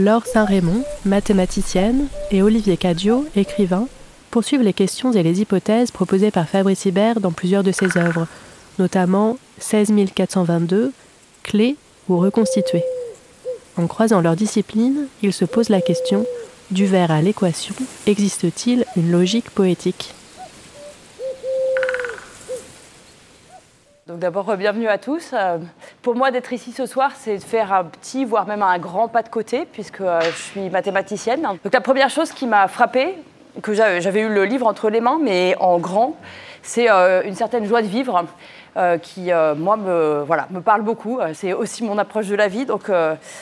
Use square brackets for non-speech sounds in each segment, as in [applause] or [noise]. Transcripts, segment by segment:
Laure Saint-Raymond, mathématicienne, et Olivier Cadio, écrivain, poursuivent les questions et les hypothèses proposées par Fabrice Hibert dans plusieurs de ses œuvres, notamment 16422, Clé ou reconstituer. En croisant leurs disciplines, ils se posent la question du verre à l'équation, existe-t-il une logique poétique? Donc d'abord, bienvenue à tous. Euh, pour moi, d'être ici ce soir, c'est de faire un petit, voire même un grand pas de côté, puisque euh, je suis mathématicienne. Donc la première chose qui m'a frappée, que j'avais eu le livre entre les mains, mais en grand, c'est euh, une certaine joie de vivre. qui, moi, me, voilà, me parle beaucoup. C'est aussi mon approche de la vie. Donc,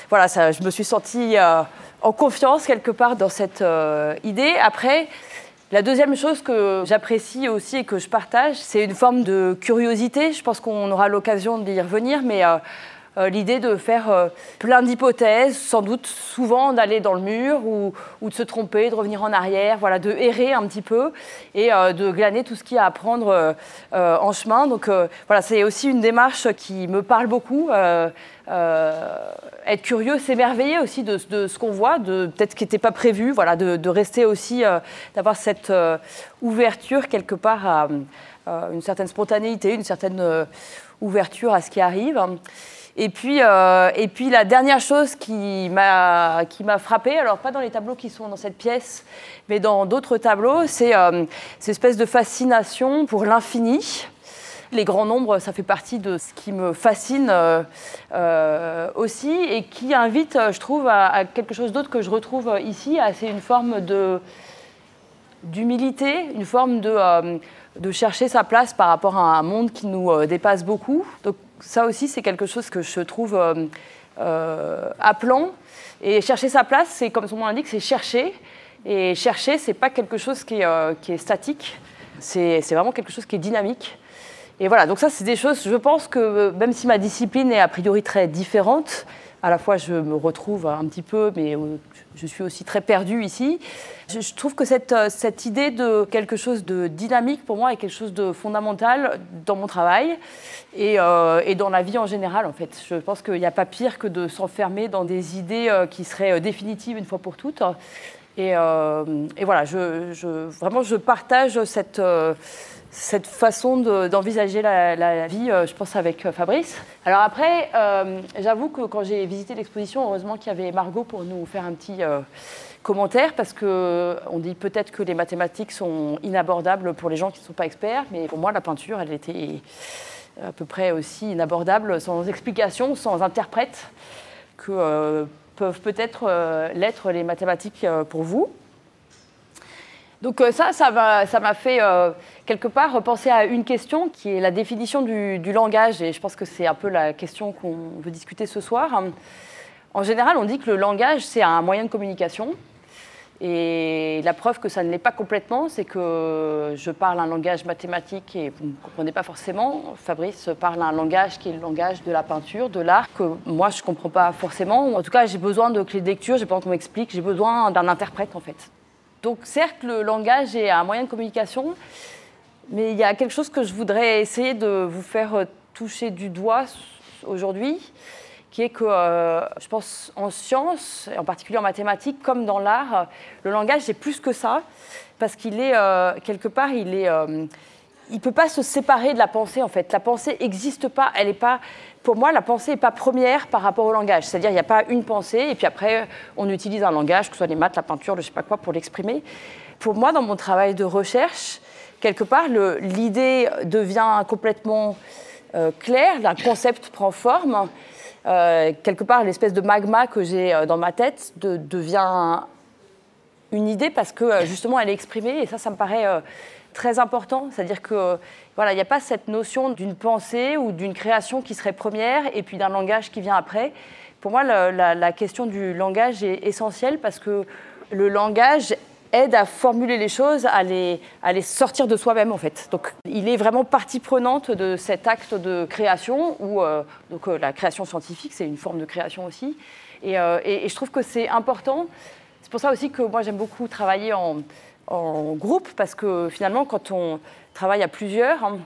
voilà, je me suis sentie en confiance quelque part dans cette idée. Après, la deuxième chose que j'apprécie aussi et que je partage, c'est une forme de curiosité. Je pense qu'on aura l'occasion d'y revenir, mais euh, l'idée de faire euh, plein d'hypothèses, sans doute souvent d'aller dans le mur ou, de se tromper, de revenir en arrière, voilà, de errer un petit peu et de glaner tout ce qu'il y a à apprendre en chemin. Donc voilà, c'est aussi une démarche qui me parle beaucoup. Euh, être curieux, s'émerveiller aussi de, ce qu'on voit, de peut-être ce qui n'était pas prévu, voilà, de, rester aussi, euh, d'avoir cette euh, ouverture quelque part à, une certaine spontanéité, une certaine ouverture à ce qui arrive. Et puis, et puis la dernière chose qui m'a frappée, alors pas dans les tableaux qui sont dans cette pièce, mais dans d'autres tableaux, c'est cette espèce de fascination pour l'infini. Les grands nombres, ça fait partie de ce qui me fascine euh, euh, aussi et qui invite, euh, je trouve, à, quelque chose d'autre que je retrouve ici. C'est une forme d'humilité, une forme de, de chercher sa place par rapport à un monde qui nous dépasse beaucoup. Ça aussi, c'est quelque chose que je trouve appelant. Et chercher sa place, c'est comme son nom l'indique, c'est chercher. Et chercher, c'est pas quelque chose qui est, qui est statique. C'est vraiment quelque chose qui est dynamique. Et voilà, donc ça, c'est des choses, je pense que même si ma discipline est a priori très différente, à la fois je me retrouve un petit peu, mais euh, je suis aussi très perdue ici. Je trouve que cette, euh, cette idée de quelque chose de dynamique, pour moi, est quelque chose de fondamental dans mon travail et, euh, et dans la vie en général, en fait. Je pense qu'il n'y a pas pire que de s'enfermer dans des idées qui seraient définitives une fois pour toutes. Et, voilà, je, vraiment, je partage cette cette façon d'envisager la, vie, euh, je pense, avec euh, Fabrice. Alors après, euh, j'avoue que quand j'ai visité l'exposition, heureusement qu'il y avait Margot pour nous faire un petit commentaire, parce qu'on dit peut-être que les mathématiques sont inabordables pour les gens qui ne sont pas experts, mais pour moi, la peinture, elle était à peu près aussi inabordable, sans explication, sans interprète, que peuvent peut-être l'être les mathématiques pour vous. Donc ça, ça m'a fait quelque part repenser à une question qui est la définition du, langage, et je pense que c'est un peu la question qu'on veut discuter ce soir. En général, on dit que le langage, c'est un moyen de communication. Et la preuve que ça ne l'est pas complètement, c'est que je parle un langage mathématique et vous ne comprenez pas forcément. Fabrice parle un langage qui est le langage de la peinture, de l'art, que moi je ne comprends pas forcément. En tout cas, j'ai besoin de clés de lecture, j'ai besoin qu'on m'explique, j'ai besoin d'un interprète en fait. Donc certes, le langage est un moyen de communication, mais il y a quelque chose que je voudrais essayer de vous faire euh, toucher du doigt aujourd'hui, qui est que euh, je pense en sciences, et en particulier en mathématiques, comme dans l'art, le langage c'est plus que ça, parce qu'il est euh, quelque part, il est, il peut pas se séparer de la pensée en fait. La pensée n'existe pas, elle est pas. Pour moi, la pensée n'est pas première par rapport au langage. C'est-à-dire, il n'y a pas une pensée, et puis après, on utilise un langage, que ce soit les maths, la peinture, je ne sais pas quoi, pour l'exprimer. Pour moi, dans mon travail de recherche, quelque part, l'idée devient complètement euh, claire, le concept prend forme. Euh, quelque part, l'espèce de magma que j'ai euh, dans ma tête devient une idée parce que justement, elle est exprimée et ça, ça me paraît très important. C'est-à-dire que voilà, il n'y a pas cette notion d'une pensée ou d'une création qui serait première et puis d'un langage qui vient après, pour moi, la, question du langage est essentielle parce que le langage aide à formuler les choses, à les, sortir de soi-même en fait. Donc il est vraiment partie prenante de cet acte de création, où euh, donc, euh, la création scientifique, c'est une forme de création aussi. Et, euh, et, je trouve que c'est important. C'est pour ça aussi que moi j'aime beaucoup travailler en, en, groupe, parce que finalement quand on travaille à plusieurs, hein,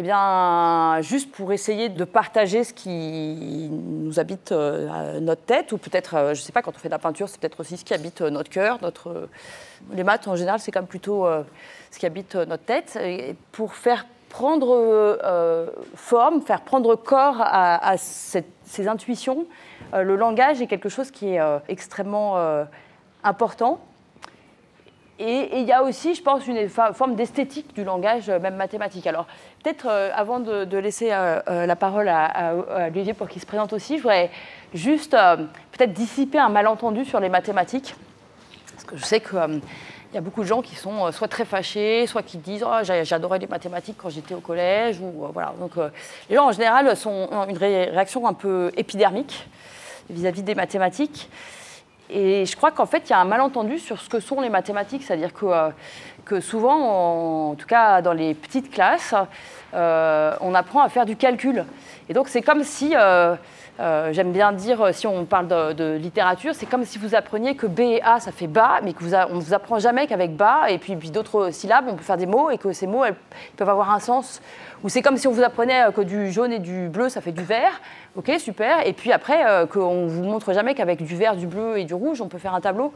eh bien, juste pour essayer de partager ce qui nous habite euh, notre tête, ou peut-être, euh, je ne sais pas, quand on fait de la peinture, c'est peut-être aussi ce qui habite euh, notre cœur, notre... Les maths, en général, c'est quand même plutôt ce qui habite notre tête. Pour faire prendre forme, faire prendre corps à, ces intuitions, le langage est quelque chose qui est extrêmement important. Et il y a aussi, je pense, une forme d'esthétique du langage, même mathématique. Alors, peut-être euh, avant de, laisser euh, euh, la parole à, Olivier pour qu'il se présente aussi, je voudrais juste peut-être dissiper un malentendu sur les mathématiques. Parce que je sais qu'il y a beaucoup de gens qui sont soit très fâchés, soit qui disent oh, j'adorais les mathématiques quand j'étais au collège. Donc, les gens, en général, sont une réaction un peu épidermique vis-à-vis -vis des mathématiques. Et je crois qu'en fait, il y a un malentendu sur ce que sont les mathématiques. C'est-à-dire que que souvent, en tout cas dans les petites classes, euh, on apprend à faire du calcul. Et donc c'est comme si, euh, euh, j'aime bien dire, si on parle de, littérature, c'est comme si vous appreniez que B et A, ça fait bas, mais qu'on ne vous apprend jamais qu'avec bas, et puis, d'autres syllabes, on peut faire des mots, et que ces mots, elles, peuvent avoir un sens. Ou c'est comme si on vous apprenait que du jaune et du bleu, ça fait du vert. Ok, super. Et puis après, qu'on ne vous montre jamais qu'avec du vert, du bleu et du rouge, on peut faire un tableau.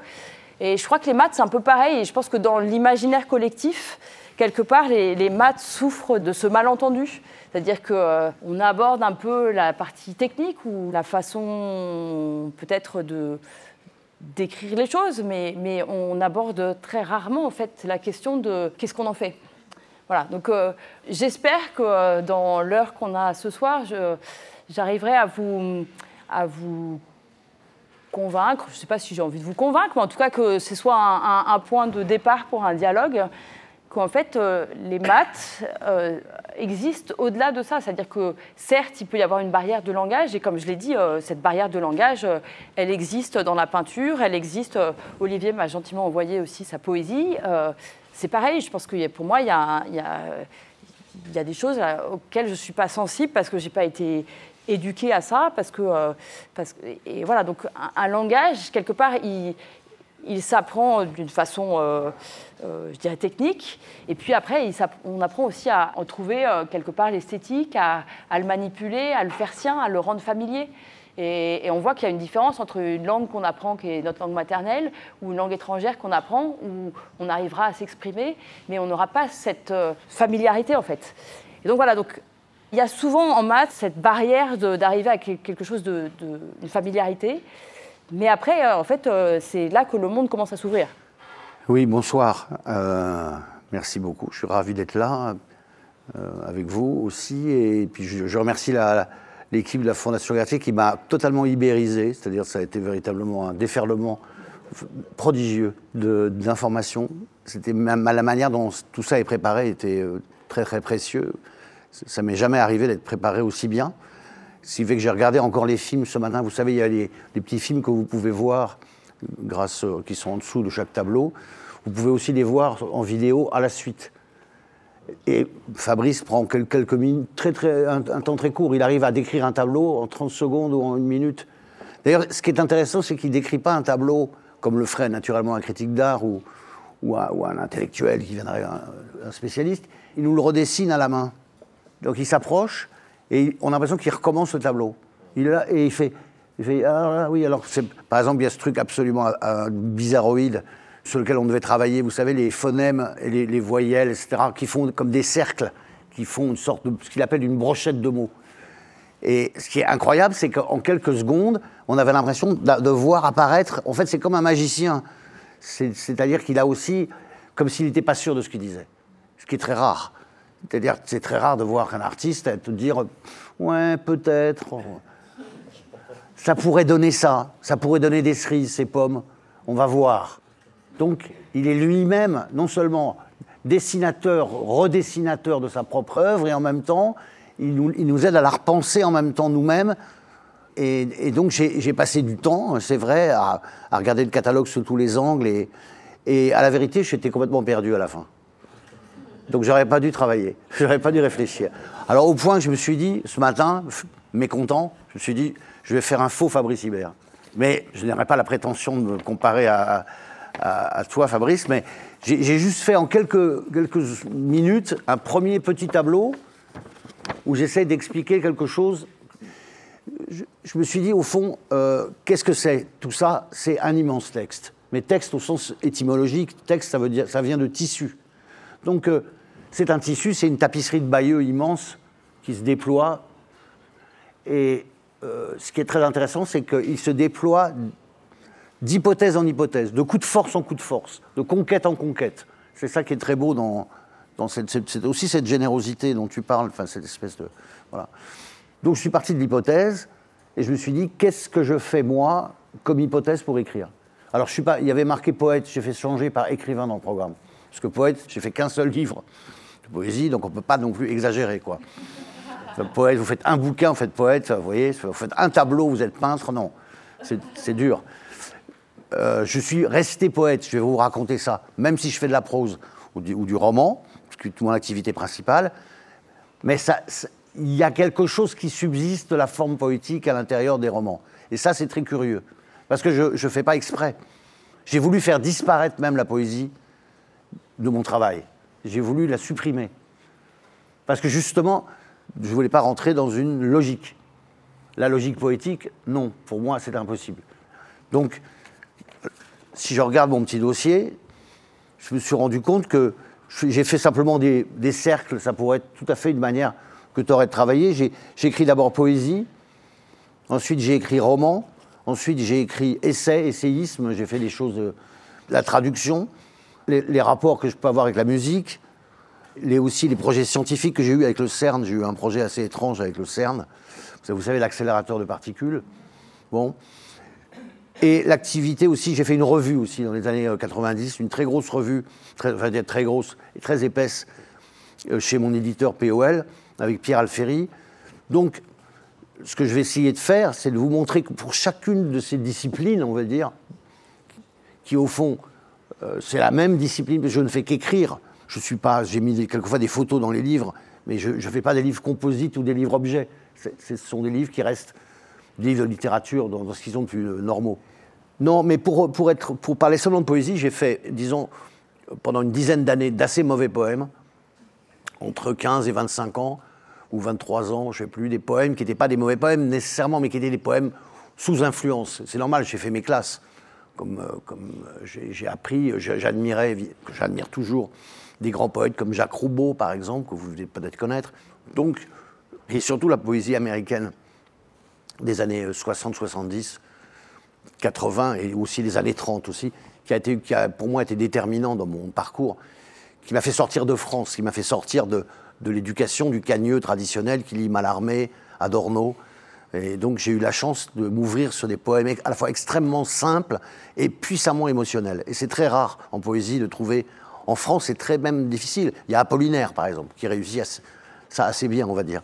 Et je crois que les maths, c'est un peu pareil. Et je pense que dans l'imaginaire collectif, quelque part, les, maths souffrent de ce malentendu. C'est-à-dire qu'on euh, aborde un peu la partie technique ou la façon peut-être d'écrire les choses, mais, mais, on aborde très rarement en fait la question de qu'est-ce qu'on en fait. Voilà, donc euh, j'espère que euh, dans l'heure qu'on a ce soir, j'arriverai à vous, à vous convaincre, je ne sais pas si j'ai envie de vous convaincre, mais en tout cas que ce soit un, point de départ pour un dialogue, qu'en fait euh, les maths euh, existent au-delà de ça. C'est-à-dire que certes, il peut y avoir une barrière de langage, et comme je l'ai dit, euh, cette barrière de langage, elle existe dans la peinture, elle existe, Olivier m'a gentiment envoyé aussi sa poésie. c'est pareil, je pense que pour moi, il y a, y a des choses auxquelles je ne suis pas sensible parce que je n'ai pas été éduqué à ça parce que, parce et voilà donc un, langage quelque part il, il s'apprend d'une façon euh, euh, je dirais technique. Et puis après on apprend aussi à en trouver quelque part l'esthétique à, le manipuler à le faire sien à le rendre familier. Et, on voit qu'il y a une différence entre une langue qu'on apprend qui est notre langue maternelle ou une langue étrangère qu'on apprend où on arrivera à s'exprimer mais on n'aura pas cette familiarité en fait. Et donc voilà donc il y a souvent en maths cette barrière d'arriver à quelque chose de familiarité. Mais après, euh, en fait, euh, c'est là que le monde commence à s'ouvrir. Oui, bonsoir. Euh, merci beaucoup. Je suis ravi d'être là avec vous aussi. Et puis je, remercie l'équipe de la Fondation Graphique qui m'a totalement ibérisé. C'est-à-dire ça a été véritablement un déferlement prodigieux d'informations. C'était la manière dont tout ça est préparé était très très précieux. Ça m'est jamais arrivé d'être préparé aussi bien. Ce qui fait que j'ai regardé encore les films ce matin. Vous savez, il y a les, petits films que vous pouvez voir, grâce, euh, qui sont en dessous de chaque tableau. Vous pouvez aussi les voir en vidéo à la suite. Et Fabrice prend quelques minutes, un, temps très court. Il arrive à décrire un tableau en 30 secondes ou en une minute. D'ailleurs, ce qui est intéressant, c'est qu'il ne décrit pas un tableau comme le ferait naturellement un critique d'art ou, ou, un, intellectuel qui viendrait, un spécialiste. Il nous le redessine à la main. Donc il s'approche et on a l'impression qu'il recommence le tableau. Il et il fait, fait ah, oui, alors par exemple, il y a ce truc absolument euh, bizarroïde sur lequel on devait travailler, vous savez, les phonèmes et les, voyelles, etc., qui font comme des cercles, qui font une sorte de ce qu'il appelle une brochette de mots. Et ce qui est incroyable, c'est qu'en quelques secondes, on avait l'impression de, voir apparaître. En fait, c'est comme un magicien. C'est-à-dire qu'il a aussi, comme s'il n'était pas sûr de ce qu'il disait, ce qui est très rare. C'est-à-dire c'est très rare de voir qu'un artiste te dire Ouais, peut-être. Ça pourrait donner ça, ça pourrait donner des cerises, ces pommes. On va voir. Donc, il est lui-même, non seulement dessinateur, redessinateur de sa propre œuvre, et en même temps, il nous, aide à la repenser en même temps nous-mêmes Et, donc j'ai passé du temps, c'est vrai, à, regarder le catalogue sous tous les angles. Et à la vérité, j'étais complètement perdu à la fin. Donc j'aurais pas dû travailler, [laughs] j'aurais pas dû réfléchir. Alors au point que je me suis dit, ce matin, mécontent, je me suis dit, je vais faire un faux Fabrice Hibert. Mais je n'aurais pas la prétention de me comparer à, toi, Fabrice, mais j'ai juste fait en quelques, quelques minutes un premier petit tableau où j'essaie d'expliquer quelque chose. Je, me suis dit, au fond, euh, qu'est-ce que c'est Tout ça, c'est un immense texte. Mais texte au sens étymologique, texte, ça, veut dire, ça vient de tissu. Donc, euh, c'est un tissu, c'est une tapisserie de Bayeux immense qui se déploie. Et euh, ce qui est très intéressant, c'est qu'il se déploie d'hypothèse en hypothèse, de coup de force en coup de force, de conquête en conquête. C'est ça qui est très beau dans, cette, aussi cette générosité dont tu parles, enfin cette espèce de voilà. Donc je suis parti de l'hypothèse et je me suis dit qu'est-ce que je fais moi comme hypothèse pour écrire? Alors je suis pas, il y avait marqué poète, j'ai fait changer par écrivain dans le programme, parce que poète, j'ai fait qu'un seul livre de poésie, donc on peut pas non plus exagérer quoi. poète, vous faites un bouquin, vous faites poète, vous voyez, vous faites un tableau, vous êtes peintre, non, c'est dur. Euh, je suis resté poète, je vais vous raconter ça, même si je fais de la prose ou du, roman, c'est mon activité principale, mais il y a quelque chose qui subsiste de la forme poétique à l'intérieur des romans. Et ça, c'est très curieux, parce que je ne fais pas exprès. J'ai voulu faire disparaître même la poésie de mon travail. J'ai voulu la supprimer. Parce que justement, je ne voulais pas rentrer dans une logique. La logique poétique, non, pour moi, c'est impossible. Donc, si je regarde mon petit dossier, je me suis rendu compte que j'ai fait simplement des, cercles, ça pourrait être tout à fait une manière que tu aurais travaillé. J'ai écrit d'abord poésie, ensuite j'ai écrit roman, ensuite j'ai écrit essai, essayisme, j'ai fait des choses, de, la traduction, les, rapports que je peux avoir avec la musique, les, aussi les projets scientifiques que j'ai eu avec le CERN. J'ai eu un projet assez étrange avec le CERN, vous savez, l'accélérateur de particules. Bon, et l'activité aussi, j'ai fait une revue aussi dans les années 90, euh, une très grosse revue, très, enfin très grosse et très épaisse, euh, chez mon éditeur POL, avec Pierre Alféry. Donc, ce que je vais essayer de faire, c'est de vous montrer que pour chacune de ces disciplines, on va dire, qui au fond, euh, c'est la même discipline, je ne fais qu'écrire. Je suis pas, j'ai mis quelquefois des photos dans les livres, mais je ne fais pas des livres composites ou des livres objets. Ce sont des livres qui restent des livres de littérature dans, ce qu'ils ont de plus normaux. Non, mais pour, pour, être, pour parler seulement de poésie, j'ai fait, disons, pendant une dizaine d'années d'assez mauvais poèmes, entre 15 et 25 ans, ou 23 ans, je ne sais plus, des poèmes qui n'étaient pas des mauvais poèmes nécessairement, mais qui étaient des poèmes sous influence. C'est normal, j'ai fait mes classes. Comme, euh, euh, j'ai appris, j'admirais, j'admire toujours des grands poètes comme Jacques Roubaud, par exemple, que vous devez peut-être connaître. Donc, et surtout la poésie américaine des années 60-70, 80 et aussi les années 30 aussi, qui a, été, qui a pour moi été déterminant dans mon parcours, qui m'a fait sortir de France, qui m'a fait sortir de, de l'éducation du cagneux traditionnel qui lit Mallarmé, Adorno. Et donc j'ai eu la chance de m'ouvrir sur des poèmes à la fois extrêmement simples et puissamment émotionnels. Et c'est très rare en poésie de trouver. En France, c'est très même difficile. Il y a Apollinaire, par exemple, qui réussit ça assez bien, on va dire.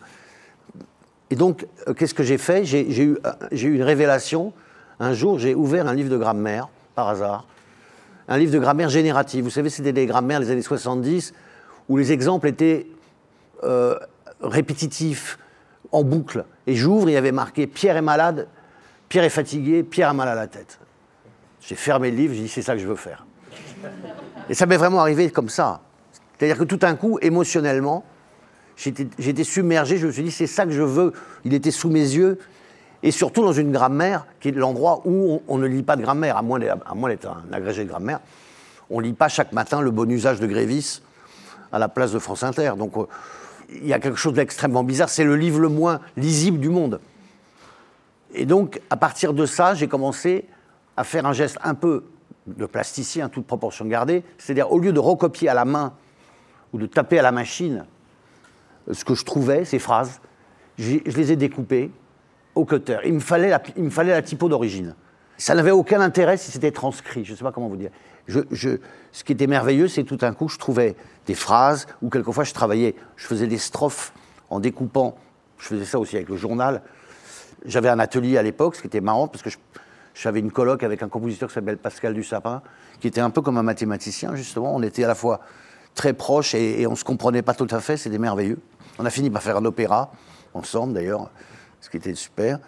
Et donc, euh, qu'est-ce que j'ai fait? J'ai eu, euh, eu une révélation un jour, j'ai ouvert un livre de grammaire, par hasard, un livre de grammaire générative. Vous savez, c'était des grammaires des années 70 où les exemples étaient euh, répétitifs, en boucle. Et j'ouvre, il y avait marqué Pierre est malade, Pierre est fatigué, Pierre a mal à la tête. J'ai fermé le livre, j'ai dit c'est ça que je veux faire. Et ça m'est vraiment arrivé comme ça. C'est-à-dire que tout d'un coup, émotionnellement, j'étais submergé, je me suis dit c'est ça que je veux. Il était sous mes yeux, et surtout dans une grammaire qui est l'endroit où on, ne lit pas de grammaire, à moins d'être un agrégé de grammaire. On ne lit pas chaque matin le bon usage de Grévis à la place de France Inter. Donc euh, il y a quelque chose d'extrêmement bizarre. C'est le livre le moins lisible du monde. Et donc, à partir de ça, j'ai commencé à faire un geste un peu de plasticien, toute proportion gardée. C'est-à-dire, au lieu de recopier à la main ou de taper à la machine ce que je trouvais, ces phrases, je les ai découpées au cutter. Il me fallait la, il me fallait la typo d'origine. Ça n'avait aucun intérêt si c'était transcrit. Je ne sais pas comment vous dire. Ce qui était merveilleux, c'est tout d'un coup, je trouvais des phrases, ou quelquefois je travaillais, je faisais des strophes en découpant. Je faisais ça aussi avec le journal. J'avais un atelier à l'époque, ce qui était marrant, parce que j'avais une colloque avec un compositeur qui s'appelle Pascal Dussapin, qui était un peu comme un mathématicien, justement. On était à la fois très proches et, on ne se comprenait pas tout à fait, c'était merveilleux. On a fini par faire un opéra, ensemble d'ailleurs, ce qui était super.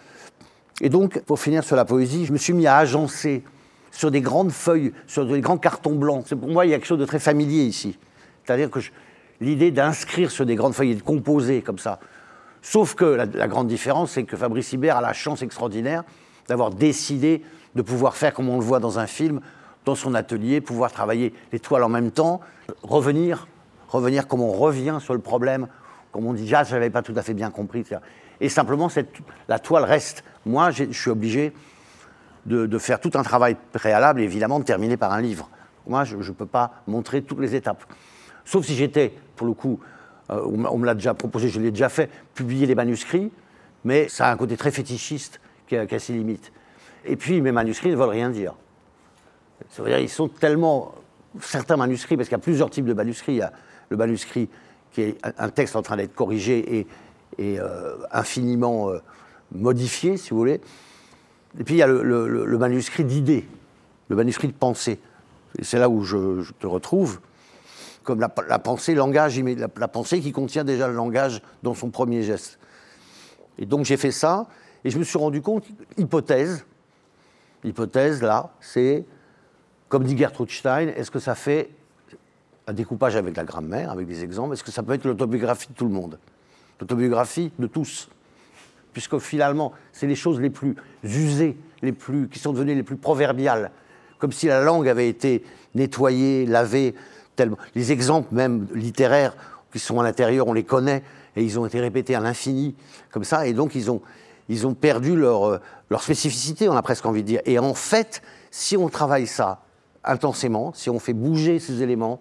Et donc, pour finir sur la poésie, je me suis mis à agencer sur des grandes feuilles, sur des grands cartons blancs. Pour moi, il y a quelque chose de très familier ici. C'est-à-dire que l'idée d'inscrire sur des grandes feuilles et de composer comme ça. Sauf que la, grande différence, c'est que Fabrice Hibert a la chance extraordinaire d'avoir décidé de pouvoir faire comme on le voit dans un film, dans son atelier, pouvoir travailler les toiles en même temps, revenir, revenir comme on revient sur le problème, comme on dit, ah, je n'avais pas tout à fait bien compris. Et simplement, la toile reste. Moi, je suis obligé de, faire tout un travail préalable, et évidemment, de terminer par un livre. Moi, je ne peux pas montrer toutes les étapes. Sauf si j'étais, pour le coup, euh, on me l'a déjà proposé, je l'ai déjà fait, publier les manuscrits, mais ça a un côté très fétichiste qui a, ses limites. Et puis, mes manuscrits ne veulent rien dire. C'est-à-dire, ils sont tellement. Certains manuscrits, parce qu'il y a plusieurs types de manuscrits. Il y a le manuscrit qui est un texte en train d'être corrigé et, euh, infiniment euh, modifié, si vous voulez. Et puis il y a le, manuscrit d'idées, le manuscrit de pensée. c'est là où je, te retrouve, comme la, pensée, langage, la, la pensée qui contient déjà le langage dans son premier geste. Et donc j'ai fait ça, et je me suis rendu compte, hypothèse, hypothèse là, c'est comme dit Gertrude Stein, est-ce que ça fait un découpage avec la grammaire, avec des exemples Est-ce que ça peut être l'autobiographie de tout le monde? L'autobiographie de tous Puisque finalement, c'est les choses les plus usées, les plus, qui sont devenues les plus proverbiales. Comme si la langue avait été nettoyée, lavée. Tellement. Les exemples même littéraires qui sont à l'intérieur, on les connaît, et ils ont été répétés à l'infini, comme ça, et donc ils ont, ils ont perdu leur, leur spécificité, on a presque envie de dire. Et en fait, si on travaille ça, intensément, si on fait bouger ces éléments,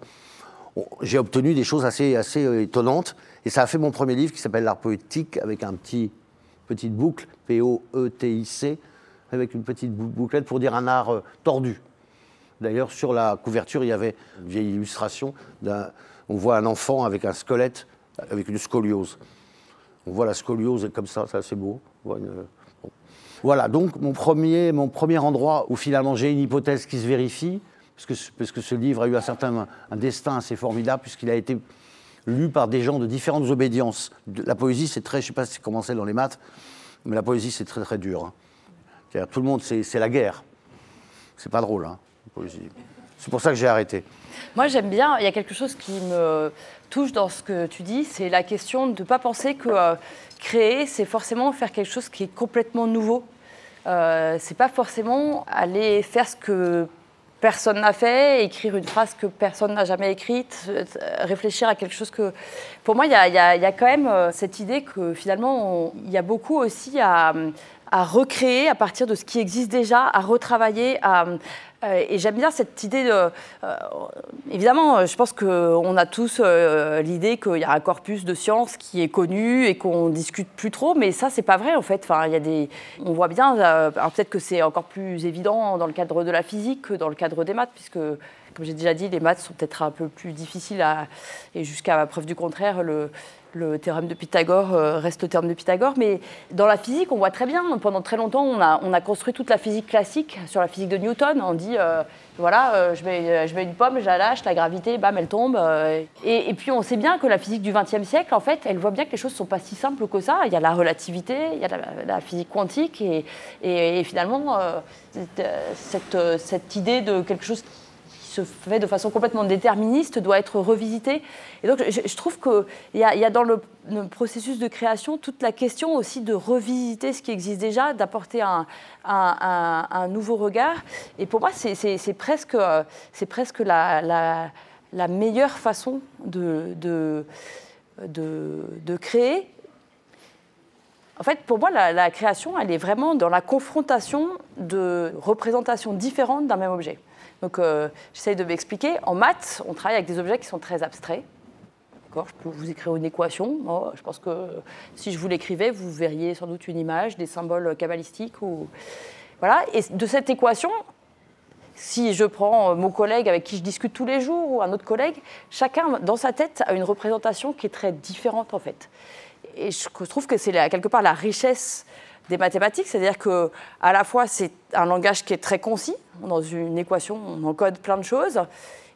j'ai obtenu des choses assez, assez euh, étonnantes. Et ça a fait mon premier livre qui s'appelle L'art poétique, avec un petit, petite boucle, P-O-E-T-I-C, avec une petite bouclette pour dire un art euh, tordu. D'ailleurs, sur la couverture, il y avait une vieille illustration. On voit un enfant avec un squelette, avec une scoliose. On voit la scoliose comme ça, c'est assez beau. Voilà, donc mon premier, mon premier endroit où finalement j'ai une hypothèse qui se vérifie, parce que, ce livre a eu un certain un destin assez formidable, puisqu'il a été lu par des gens de différentes obédiences. La poésie, c'est très, je ne sais pas si c'est dans les maths, mais la poésie, c'est très très dur. Hein. Tout le monde, c'est la guerre. C'est pas drôle, hein, la poésie. C'est pour ça que j'ai arrêté. Moi, j'aime bien, il y a quelque chose qui me touche dans ce que tu dis, c'est la question de ne pas penser que euh, créer, c'est forcément faire quelque chose qui est complètement nouveau. Euh, c'est pas forcément aller faire ce que personne n'a fait, écrire une phrase que personne n'a jamais écrite, euh, réfléchir à quelque chose que... Pour moi, il y, a, quand même euh, cette idée que finalement, il y a beaucoup aussi à, à recréer à partir de ce qui existe déjà, à retravailler, à, et j'aime bien cette idée de. Euh, évidemment, je pense qu'on a tous euh, l'idée qu'il y a un corpus de sciences qui est connu et qu'on discute plus trop, mais ça, c'est pas vrai en fait. Enfin, y a des. On voit bien. peut-être que c'est encore plus évident dans le cadre de la physique que dans le cadre des maths, puisque comme j'ai déjà dit, les maths sont peut-être un peu plus difficiles à, et jusqu'à preuve du contraire, le, théorème de Pythagore euh, reste le théorème de Pythagore, mais dans la physique, on voit très bien, pendant très longtemps, on a, on a construit toute la physique classique sur la physique de Newton. On dit, euh, voilà, euh, je, mets, une pomme, je la lâche, la gravité, bam, elle tombe. Et, puis on sait bien que la physique du XXe siècle, en fait, elle voit bien que les choses ne sont pas si simples que ça. Il y a la relativité, il y a la, physique quantique, et, finalement, cette idée de quelque chose fait de façon complètement déterministe doit être revisité. Et donc, je, trouve qu'il y, a, dans le, processus de création toute la question aussi de revisiter ce qui existe déjà, d'apporter un, un, nouveau regard. Et pour moi, c'est presque, presque la, la, meilleure façon de, de, de, créer. En fait, pour moi, la, création, elle est vraiment dans la confrontation de représentations différentes d'un même objet. Donc, euh, j'essaye de m'expliquer. En maths, on travaille avec des objets qui sont très abstraits. Je peux vous écrire une équation. Oh, je pense que si je vous l'écrivais, vous verriez sans doute une image, des symboles cabalistiques. Ou... Voilà. Et de cette équation, si je prends mon collègue avec qui je discute tous les jours ou un autre collègue, chacun dans sa tête a une représentation qui est très différente en fait. Et je trouve que c'est quelque part la richesse des mathématiques, c'est-à-dire que à la fois c'est un langage qui est très concis, dans une équation on encode plein de choses,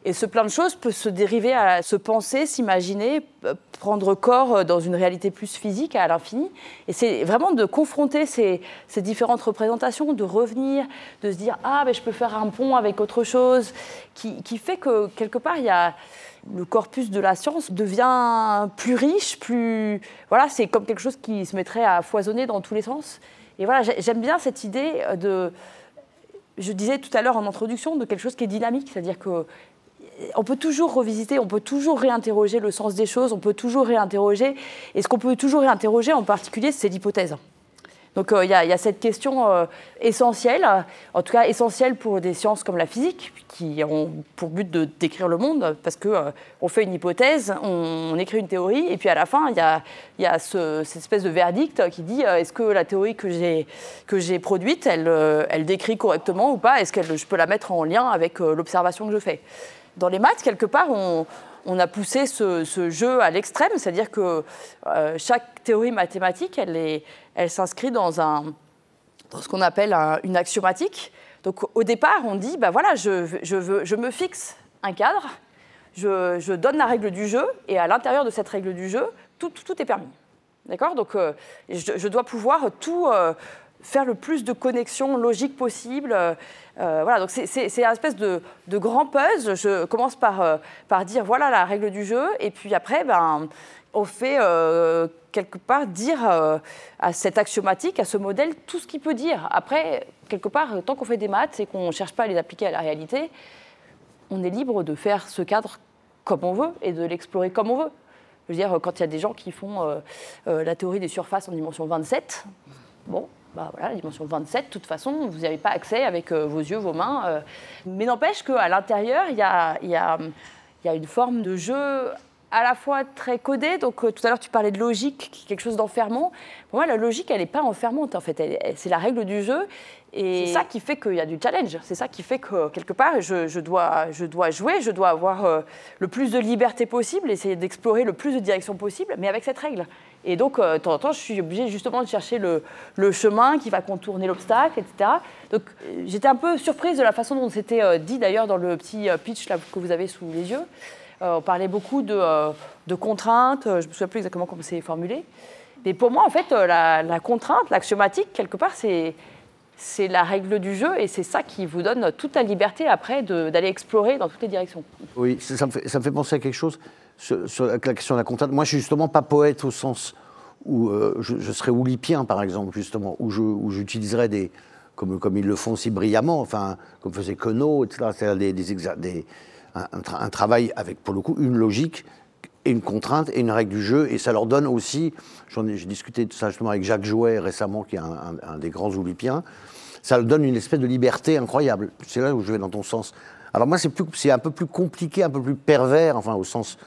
et ce plein de choses peut se dériver à se penser, s'imaginer, prendre corps dans une réalité plus physique à l'infini. Et c'est vraiment de confronter ces, différentes représentations, de revenir, de se dire ah ben je peux faire un pont avec autre chose, qui, qui fait que quelque part il y a le corpus de la science devient plus riche, plus voilà, c'est comme quelque chose qui se mettrait à foisonner dans tous les sens. Et voilà, j'aime bien cette idée de, je disais tout à l'heure en introduction, de quelque chose qui est dynamique, c'est-à-dire que on peut toujours revisiter, on peut toujours réinterroger le sens des choses, on peut toujours réinterroger. Et ce qu'on peut toujours réinterroger en particulier, c'est l'hypothèse. Donc euh, il y, a cette question euh, essentielle, en tout cas essentielle pour des sciences comme la physique, qui ont pour but de décrire le monde, parce qu'on euh, on fait une hypothèse, on, écrit une théorie, et puis à la fin, il y a, cette espèce de verdict qui dit est-ce que la théorie que j'ai produite, elle décrit correctement ou pas? Est-ce que je peux la mettre en lien avec l'observation que je fais? Dans les maths, quelque part, on on a poussé ce, jeu à l'extrême, c'est-à-dire que euh, chaque théorie mathématique, elle, s'inscrit dans, ce qu'on appelle une axiomatique. Donc au départ, on dit, bah voilà, je, me fixe un cadre, je, donne la règle du jeu, et à l'intérieur de cette règle du jeu, tout, est permis. D'accord? Donc euh, je, dois pouvoir tout euh, faire le plus de connexions logiques possibles. Euh, euh, voilà, donc c'est un espèce de, grand puzzle. Je commence par, euh, par dire voilà la règle du jeu, et puis après, ben, on fait quelque part dire à cette axiomatique, à ce modèle, tout ce qu'il peut dire. Après, quelque part, tant qu'on fait des maths et qu'on ne cherche pas à les appliquer à la réalité, on est libre de faire ce cadre comme on veut et de l'explorer comme on veut. Je veux dire, quand il y a des gens qui font la théorie des surfaces en dimension 27, bon, bah voilà, la dimension 27, de toute façon, vous n'avez pas accès avec euh, vos yeux, vos mains. Euh. Mais n'empêche qu'à l'intérieur, il y a, y, a, y a, une forme de jeu à la fois très codée. Donc, euh, tout à l'heure, tu parlais de logique, quelque chose d'enfermant. Pour moi, la logique, elle n'est pas enfermante, en fait. C'est la règle du jeu. Et c'est ça qui fait qu'il y a du challenge. C'est ça qui fait que, quelque part, je, je, dois, je dois jouer, je dois avoir le plus de liberté possible, essayer d'explorer le plus de directions possible, mais avec cette règle. Et donc, euh, de temps en temps, je suis obligée justement de chercher le, chemin qui va contourner l'obstacle, etc. Donc, euh, j'étais un peu surprise de la façon dont c'était euh, dit d'ailleurs dans le petit pitch que vous avez sous les yeux. on parlait beaucoup de, contraintes, je ne me souviens plus exactement comment c'est formulé. Mais pour moi, en fait, la, contrainte, l'axiomatique, quelque part, c'est la règle du jeu et c'est ça qui vous donne toute la liberté après d'aller explorer dans toutes les directions. Oui, ça ça me fait penser à quelque chose sur, la question de la contrainte. Moi, je suis justement pas poète au sens où euh, je, serais oulipien, par exemple, justement, où, j'utiliserais des, comme, ils le font si brillamment, enfin, comme faisait Queneau, etc., c'est-à-dire des, un, travail avec, pour le coup, une logique et une contrainte et une règle du jeu, et ça leur donne aussi, j'ai discuté de ça justement avec Jacques Jouet récemment, qui est un, des grands oulipiens, ça leur donne une espèce de liberté incroyable. C'est là où je vais dans ton sens. Alors moi, c'est un peu plus compliqué, un peu plus pervers, enfin au sens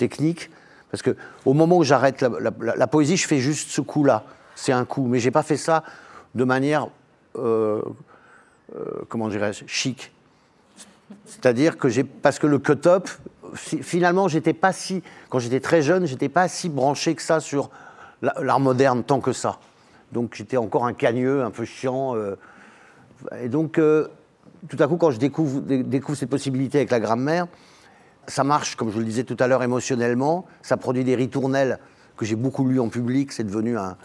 technique, parce que au moment où j'arrête la, poésie, je fais juste ce coup-là. C'est un coup, mais j'ai pas fait ça de manière, euh, euh, comment dirais-je, chic. C'est-à-dire que j'ai, parce que le cut-up, finalement, j'étais pas si, quand j'étais très jeune, j'étais pas si branché que ça sur l'art moderne tant que ça. Donc j'étais encore un cagneux, un peu chiant. Euh. et donc, tout à coup, quand je découvre, découvre cette possibilité avec la grammaire, ça marche, comme je le disais tout à l'heure, émotionnellement. Ça produit des ritournelles que j'ai beaucoup lues en public. C'est devenu un.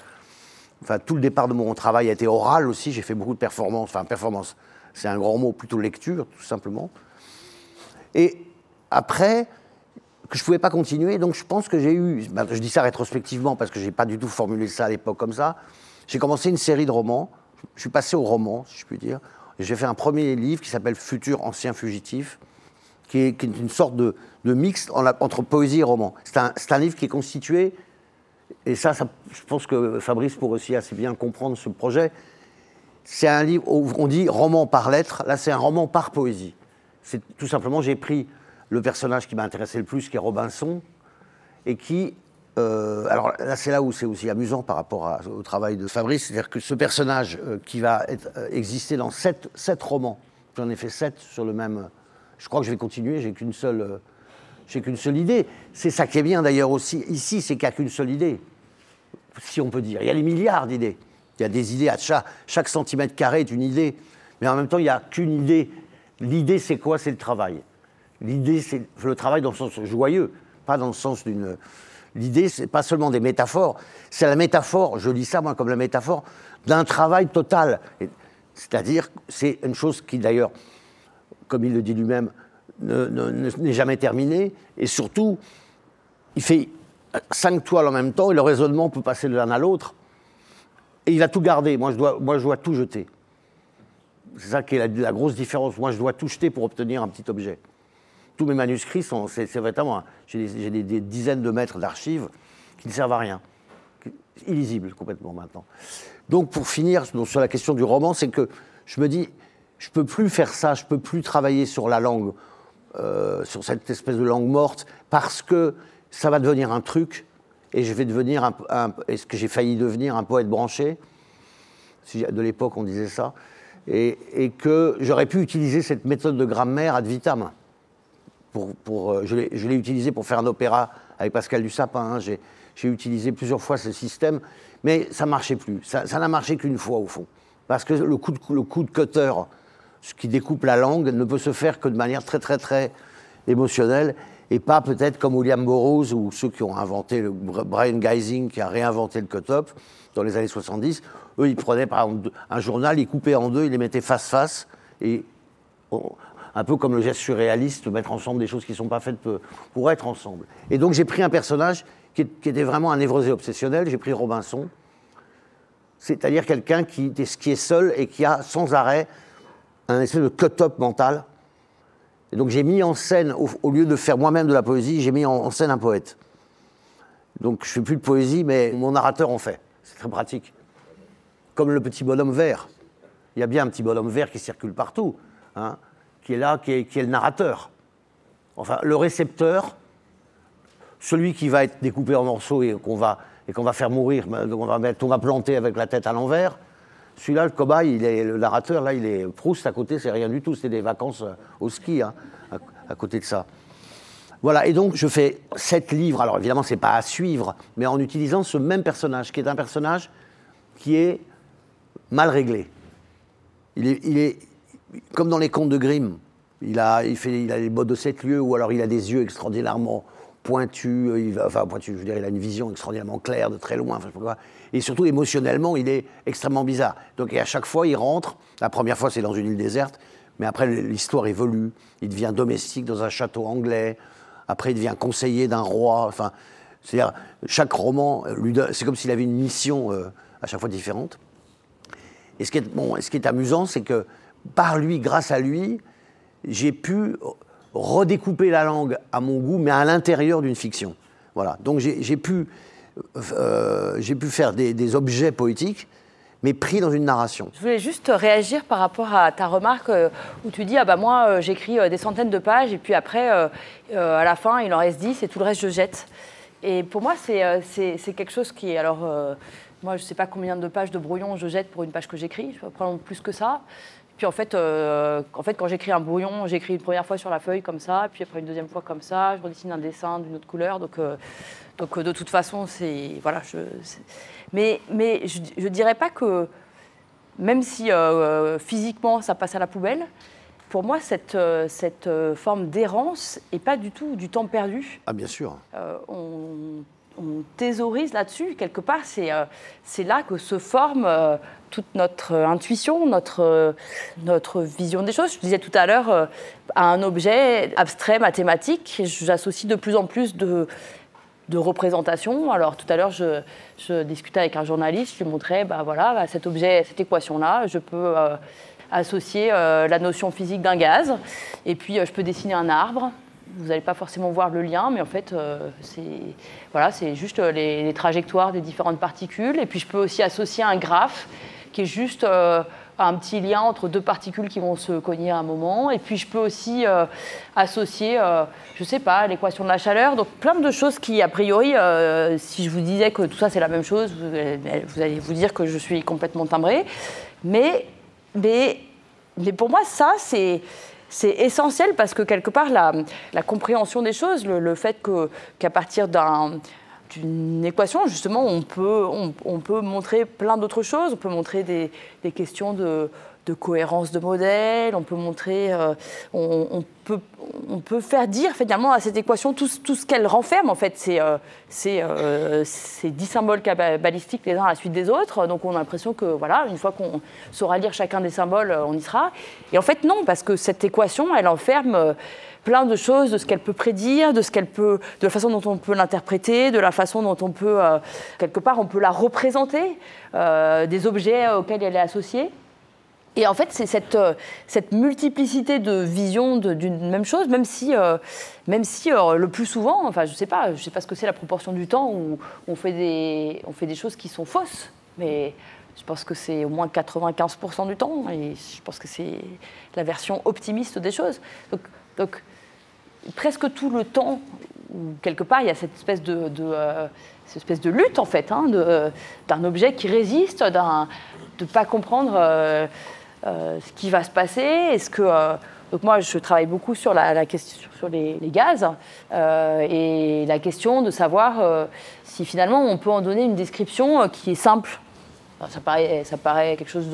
Enfin, tout le départ de mon travail a été oral aussi. J'ai fait beaucoup de performances. Enfin, performance, c'est un grand mot, plutôt lecture, tout simplement. Et après, que je ne pouvais pas continuer, donc je pense que j'ai eu. Ben, je dis ça rétrospectivement parce que je n'ai pas du tout formulé ça à l'époque comme ça. J'ai commencé une série de romans. Je suis passé au roman, si je puis dire. J'ai fait un premier livre qui s'appelle Futur ancien fugitif qui est, une sorte de, de mix entre poésie et roman. C'est un, livre qui est constitué, et ça, je pense que Fabrice pourrait aussi assez bien comprendre ce projet. C'est un livre où on dit roman par lettre, là c'est un roman par poésie. C'est tout simplement, j'ai pris le personnage qui m'a intéressé le plus, qui est Robinson, et qui euh, alors là, c'est là où c'est aussi amusant par rapport au travail de Fabrice, c'est-à-dire que ce personnage euh, qui va euh, exister dans sept romans, j'en ai fait sept sur le même, je crois que je vais continuer, j'ai qu'une seule, euh, j'ai qu'une seule idée. C'est ça qui est bien d'ailleurs aussi ici, c'est qu'il n'y a qu'une seule idée, si on peut dire. Il y a des milliards d'idées, Il y a des idées, à chaque, centimètre carré est une idée. Mais en même temps, il n'y a qu'une idée. L'idée, c'est quoi? C'est le travail. L'idée, c'est le travail dans le sens joyeux, pas dans le sens d'une. L'idée, c'est pas seulement des métaphores, c'est la métaphore, je lis ça moi comme la métaphore, d'un travail total. C'est-à-dire, c'est une chose qui d'ailleurs, comme il le dit lui-même, n'est jamais terminée, et surtout, il fait cinq toiles en même temps, et le raisonnement peut passer de l'un à l'autre, et il va tout garder. Moi, je dois, moi, je dois tout jeter. C'est ça qui est la, grosse différence. Moi, je dois tout jeter pour obtenir un petit objet. Tous mes manuscrits sont, c'est, vraiment, j'ai des, des, dizaines de mètres d'archives qui ne servent à rien, illisibles complètement maintenant. Donc, pour finir sur la question du roman, c'est que je me dis, je peux plus faire ça, je peux plus travailler sur la langue, euh, sur cette espèce de langue morte, parce que ça va devenir un truc, et je vais devenir un, est-ce que j'ai failli devenir un poète branché De l'époque, on disait ça et, que j'aurais pu utiliser cette méthode de grammaire ad vitam. Pour, euh, je l'ai utilisé pour faire un opéra avec Pascal Dussapin. Hein. J'ai utilisé plusieurs fois ce système, mais ça marchait plus. Ça n'a marché qu'une fois, au fond. Parce que le coup, de, le coup de cutter, ce qui découpe la langue, ne peut se faire que de manière très, très, très émotionnelle, et pas peut-être comme William Burroughs ou ceux qui ont inventé le Brian Geising qui a réinventé le cut-up dans les années 70, eux, ils prenaient par exemple un journal, ils coupaient en deux, ils les mettaient face-face, et un peu comme le geste surréaliste, mettre ensemble des choses qui ne sont pas faites pour être ensemble. Et donc j'ai pris un personnage qui, était vraiment un névrosé obsessionnel, j'ai pris Robinson, c'est-à-dire quelqu'un qui, qui, est seul et qui a sans arrêt un espèce de cut-up mental. Et donc j'ai mis en scène, au, lieu de faire moi-même de la poésie, j'ai mis en, scène un poète. Donc je fais plus de poésie, mais mon narrateur en fait. C'est très pratique comme le petit bonhomme vert. Il y a bien un petit bonhomme vert qui circule partout, hein, qui est là, qui est, le narrateur. Enfin, le récepteur, celui qui va être découpé en morceaux et qu'on va, va faire mourir, on va, mettre, on va planter avec la tête à l'envers. Celui-là, le cobaye, il est le narrateur, là, il est Proust à côté, c'est rien du tout, c'est des vacances euh, au ski, hein, à, côté de ça. Voilà, et donc je fais sept livres. Alors évidemment, c'est pas à suivre, mais en utilisant ce même personnage, qui est un personnage qui est mal réglé. Il est, comme dans les contes de Grimm. Il a, il, fait, il a les bottes de sept lieux, ou alors il a des yeux extraordinairement pointus, euh, il, enfin pointus, je veux dire, il a une vision extraordinairement claire de très loin, enfin, je sais pas Et surtout, émotionnellement, il est extrêmement bizarre. Donc, à chaque fois, il rentre. La première fois, c'est dans une île déserte, mais après, l'histoire évolue. Il devient domestique dans un château anglais. Après, il devient conseiller d'un roi. Enfin, c'est-à-dire, chaque roman, c'est comme s'il avait une mission euh, à chaque fois différente. Et ce qui est, bon, ce qui est amusant, c'est que par lui, grâce à lui, j'ai pu redécouper la langue à mon goût, mais à l'intérieur d'une fiction. Voilà. Donc j'ai pu, euh, pu faire des, objets poétiques, mais pris dans une narration. Je voulais juste réagir par rapport à ta remarque euh, où tu dis ah bah moi euh, j'écris des centaines de pages et puis après à la fin il en reste 10 et tout le reste je jette. Et pour moi c'est quelque chose qui alors moi, je ne sais pas combien de pages de brouillon je jette pour une page que j'écris. Je prends plus que ça. Puis en fait, en fait quand j'écris un brouillon, j'écris une première fois sur la feuille comme ça, puis après une deuxième fois comme ça, je redessine un dessin d'une autre couleur. Donc, donc euh, de toute façon, c'est. Voilà, je, mais, mais je ne dirais pas que, même si physiquement ça passe à la poubelle, pour moi, cette, cette forme d'errance n'est pas du tout du temps perdu. Ah, bien sûr. on on thésaurise là-dessus. Quelque part, c'est euh, là que se forme euh, toute notre intuition, notre, euh, notre vision des choses. Je disais tout à l'heure, à un objet abstrait, mathématique, j'associe de plus en plus de, de représentations. Alors tout à l'heure, je, discutais avec un journaliste, je lui montrais, bah, voilà, bah, cet objet, cette équation-là, je peux associer la notion physique d'un gaz, et puis je peux dessiner un arbre, vous n'allez pas forcément voir le lien, mais en fait, euh, c'est voilà, juste euh, les, trajectoires des différentes particules. Et puis, je peux aussi associer un graphe qui est juste euh, un petit lien entre deux particules qui vont se cogner à un moment. Et puis, je peux aussi associer, je ne sais pas, l'équation de la chaleur. Donc, plein de choses qui, a priori, si je vous disais que tout ça, c'est la même chose, vous, allez vous dire que je suis complètement timbrée. Mais, mais, mais pour moi, ça, c'est c'est essentiel parce que quelque part, la, compréhension des choses, le, fait qu'à partir d'un d'une équation, justement, on peut, on, peut montrer plein d'autres choses. On peut montrer des, questions de, cohérence de modèle, on peut montrer, euh, on, peut, on peut faire dire finalement à cette équation tout, tout ce qu'elle renferme. En fait, c'est euh, euh, ces 10 symboles balistiques les uns à la suite des autres. Donc on a l'impression que, voilà, une fois qu'on saura lire chacun des symboles, on y sera. Et en fait, non, parce que cette équation, elle enferme plein de choses, de ce qu'elle peut prédire, de ce qu'elle peut, de la façon dont on peut l'interpréter, de la façon dont on peut, euh, quelque part, on peut la représenter, euh, des objets auxquels elle est associée. Et en fait, c'est cette, euh, cette, multiplicité de visions d'une même chose, même si, même si le plus souvent, enfin, je ne sais pas, je sais pas ce que c'est la proportion du temps où on fait, des, on fait des choses qui sont fausses, mais je pense que c'est au moins 95% du temps, et je pense que c'est la version optimiste des choses. Donc, donc presque tout le temps, quelque part, il y a cette espèce de, euh, cette espèce de lutte, en fait, hein, d'un objet qui résiste, de ne pas comprendre euh, euh, ce qui va se passer. Est-ce que. donc moi, je travaille beaucoup sur la, question sur les, gaz et la question de savoir si finalement on peut en donner une description qui est simple. ça, paraît, ça paraît quelque chose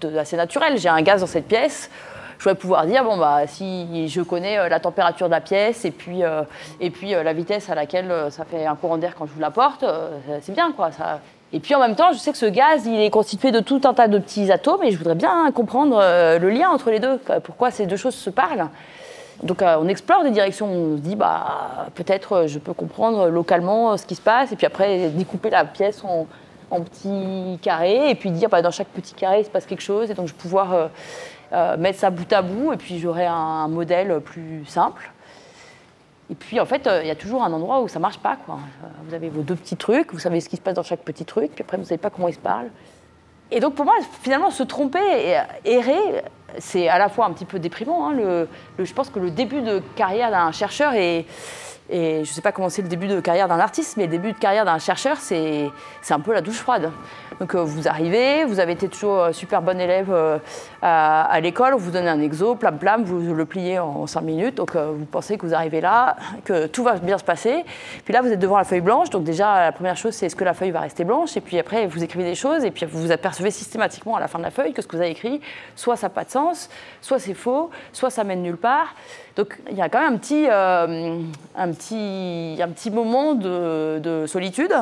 d'assez naturel. J'ai un gaz dans cette pièce je vais pouvoir dire bon bah si je connais euh, la température de la pièce et puis euh, et puis euh, la vitesse à laquelle ça fait un courant d'air quand je vous la porte, c'est bien quoi. Ça... Et puis en même temps, je sais que ce gaz, il est constitué de tout un tas de petits atomes et je voudrais bien comprendre le lien entre les deux. Pourquoi ces deux choses se parlent. Donc on explore des directions, on se dit bah peut-être je peux comprendre localement ce qui se passe et puis après découper la pièce en, petits carrés et puis dire bah, dans chaque petit carré il se passe quelque chose et donc je vais pouvoir euh, mettre ça bout à bout, et puis j'aurai un, modèle plus simple. Et puis, en fait, euh, il y a toujours un endroit où ça marche pas. Quoi. Euh, vous avez vos deux petits trucs, vous savez ce qui se passe dans chaque petit truc, puis après, vous savez pas comment ils se parlent. Et donc, pour moi, finalement, se tromper et errer, c'est à la fois un petit peu déprimant. Hein. Le, je pense que le début de carrière d'un chercheur est et je ne sais pas comment c'est le début de carrière d'un artiste, mais le début de carrière d'un chercheur, c'est un peu la douche froide. Donc euh, vous arrivez, vous avez été toujours euh, super bon élève euh, à, l'école, on vous donne un exo, plam plam, vous le pliez en 5 minutes, donc vous pensez que vous arrivez là, que tout va bien se passer. Puis là, vous êtes devant la feuille blanche, donc déjà la première chose, c'est est-ce que la feuille va rester blanche, et puis après, vous écrivez des choses, et puis vous vous apercevez systématiquement à la fin de la feuille que ce que vous avez écrit, soit ça n'a pas de sens, soit c'est faux, soit ça mène nulle part. Donc il y a quand même un petit, un petit moment de, solitude.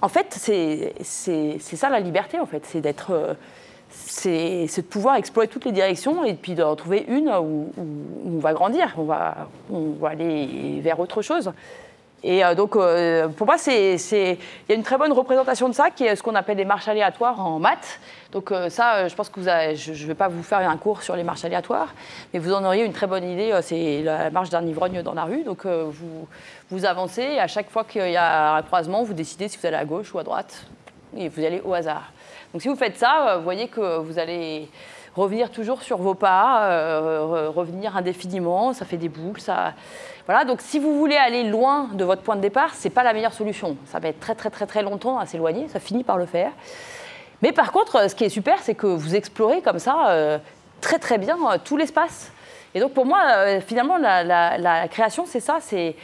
En fait, c'est ça la liberté, en fait, c'est d'être, euh, c'est de pouvoir explorer toutes les directions et puis de retrouver une où, on va grandir, on va, on va aller vers autre chose. Et euh, donc, euh, pour moi, il y a une très bonne représentation de ça, qui est ce qu'on appelle des marches aléatoires en maths. Donc euh, ça, je pense que je ne vais pas vous faire un cours sur les marches aléatoires, mais vous en auriez une très bonne idée. C'est la marche d'un ivrogne dans la rue. Donc vous, avancez, et à chaque fois qu'il y a un croisement, vous décidez si vous allez à gauche ou à droite, et vous allez au hasard. Donc si vous faites ça, vous voyez que vous allez revenir toujours sur vos pas, revenir indéfiniment, ça fait des boucles. Voilà, donc si vous voulez aller loin de votre point de départ, ce n'est pas la meilleure solution. Ça va être très très très très longtemps à s'éloigner, ça finit par le faire. Mais par contre, ce qui est super, c'est que vous explorez comme ça euh, très très bien euh, tout l'espace. Et donc pour moi, euh, finalement, la, création, c'est ça. C'est,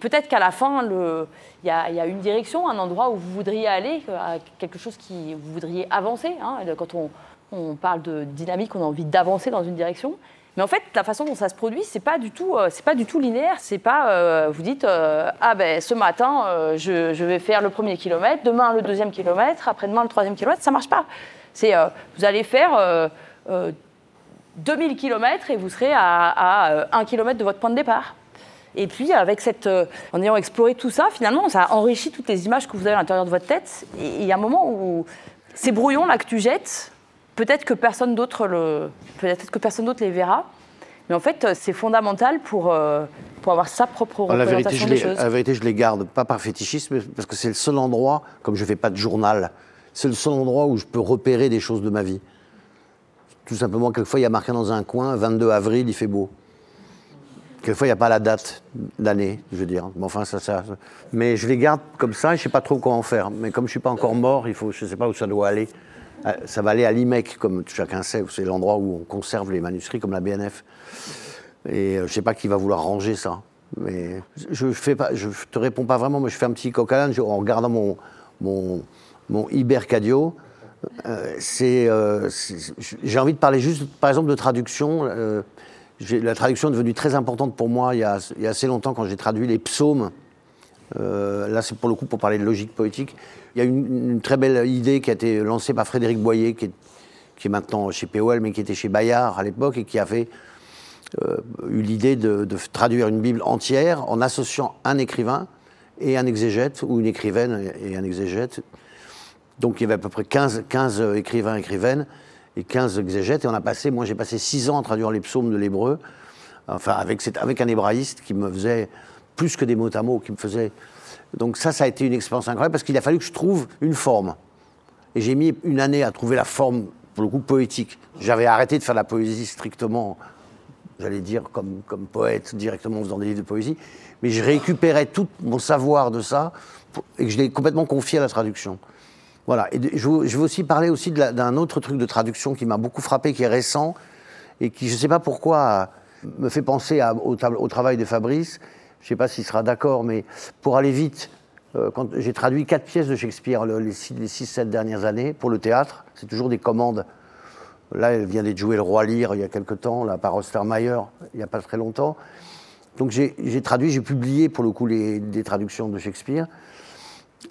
peut-être qu'à la fin, il y, a une direction, un endroit où vous voudriez aller, quelque chose qui vous voudriez avancer. Hein. Quand on parle de dynamique, on a envie d'avancer dans une direction. Mais en fait, la façon dont ça se produit, c'est pas du tout, euh, c'est pas du tout linéaire. C'est pas, euh, vous dites, euh, ah ben ce matin, je, vais faire le premier kilomètre, demain le deuxième kilomètre, après-demain le troisième kilomètre. Ça marche pas. C'est, vous allez faire 2000 kilomètres et vous serez à, à 1 kilomètre de votre point de départ. Et puis, avec cette, en ayant exploré tout ça, finalement, ça enrichit toutes les images que vous avez à l'intérieur de votre tête. Et il y a un moment où ces brouillons là que tu jettes, peut-être que personne d'autre le, peut-être que personne d'autre les verra. Mais en fait, c'est fondamental pour, euh, pour avoir sa propre représentation la vérité, des choses. La vérité, je les garde, pas par fétichisme, parce que c'est le seul endroit, comme je ne fais pas de journal, c'est le seul endroit où je peux repérer des choses de ma vie. Tout simplement, quelquefois, il y a marqué dans un coin, 22 avril, il fait beau. Quelquefois, il n'y a pas la date d'année, je veux dire. Mais enfin, ça, ça, mais je les garde comme ça, et je ne sais pas trop quoi en faire. Mais comme je ne suis pas encore mort, il faut, je ne sais pas où ça doit aller. Euh, ça va aller à l'IMEC, comme chacun sait, c'est l'endroit où on conserve les manuscrits, comme la BNF. Et euh, je ne sais pas qui va vouloir ranger ça. Mais je je te réponds pas vraiment, mais je fais un petit coq en regardant mon, mon, mon Ibercadio. Euh, c'est, euh, j'ai envie de parler juste, par exemple, de traduction. La traduction est devenue très importante pour moi il y a, il y a assez longtemps quand j'ai traduit les psaumes. Là, c'est pour le coup pour parler de logique poétique. Il y a une, une très belle idée qui a été lancée par Frédéric Boyer, qui est, maintenant chez POL, mais qui était chez Bayard à l'époque, et qui avait euh, eu l'idée de, traduire une Bible entière en associant un écrivain et un exégète, ou une écrivaine et un exégète. Donc il y avait à peu près 15, 15 écrivains, écrivaines et 15 exégètes. Et on a passé, moi j'ai passé 6 ans à traduire les psaumes de l'hébreu, enfin avec, avec un hébraïste qui me faisait plus que des mots à mots, qui me faisait. Donc ça, ça a été une expérience incroyable parce qu'il a fallu que je trouve une forme. Et j'ai mis une année à trouver la forme, pour le coup, poétique. J'avais arrêté de faire de la poésie strictement, j'allais dire, comme, comme poète, directement en faisant des livres de poésie. Mais je récupérais tout mon savoir de ça et que je l'ai complètement confié à la traduction. Voilà. Et je, je veux aussi parler aussi d'un autre truc de traduction qui m'a beaucoup frappé, qui est récent et qui, je ne sais pas pourquoi, me fait penser au travail de Fabrice. Je ne sais pas s'il sera d'accord, mais pour aller vite, euh, j'ai traduit quatre pièces de Shakespeare le- les six, les six, sept dernières années pour le théâtre. C'est toujours des commandes. Là, elle vient d'être jouée le Roi Lear il y a quelque temps, là, par Ostermeyer, il n'y a pas très longtemps. Donc j'ai traduit, j'ai publié pour le coup les, des traductions de Shakespeare.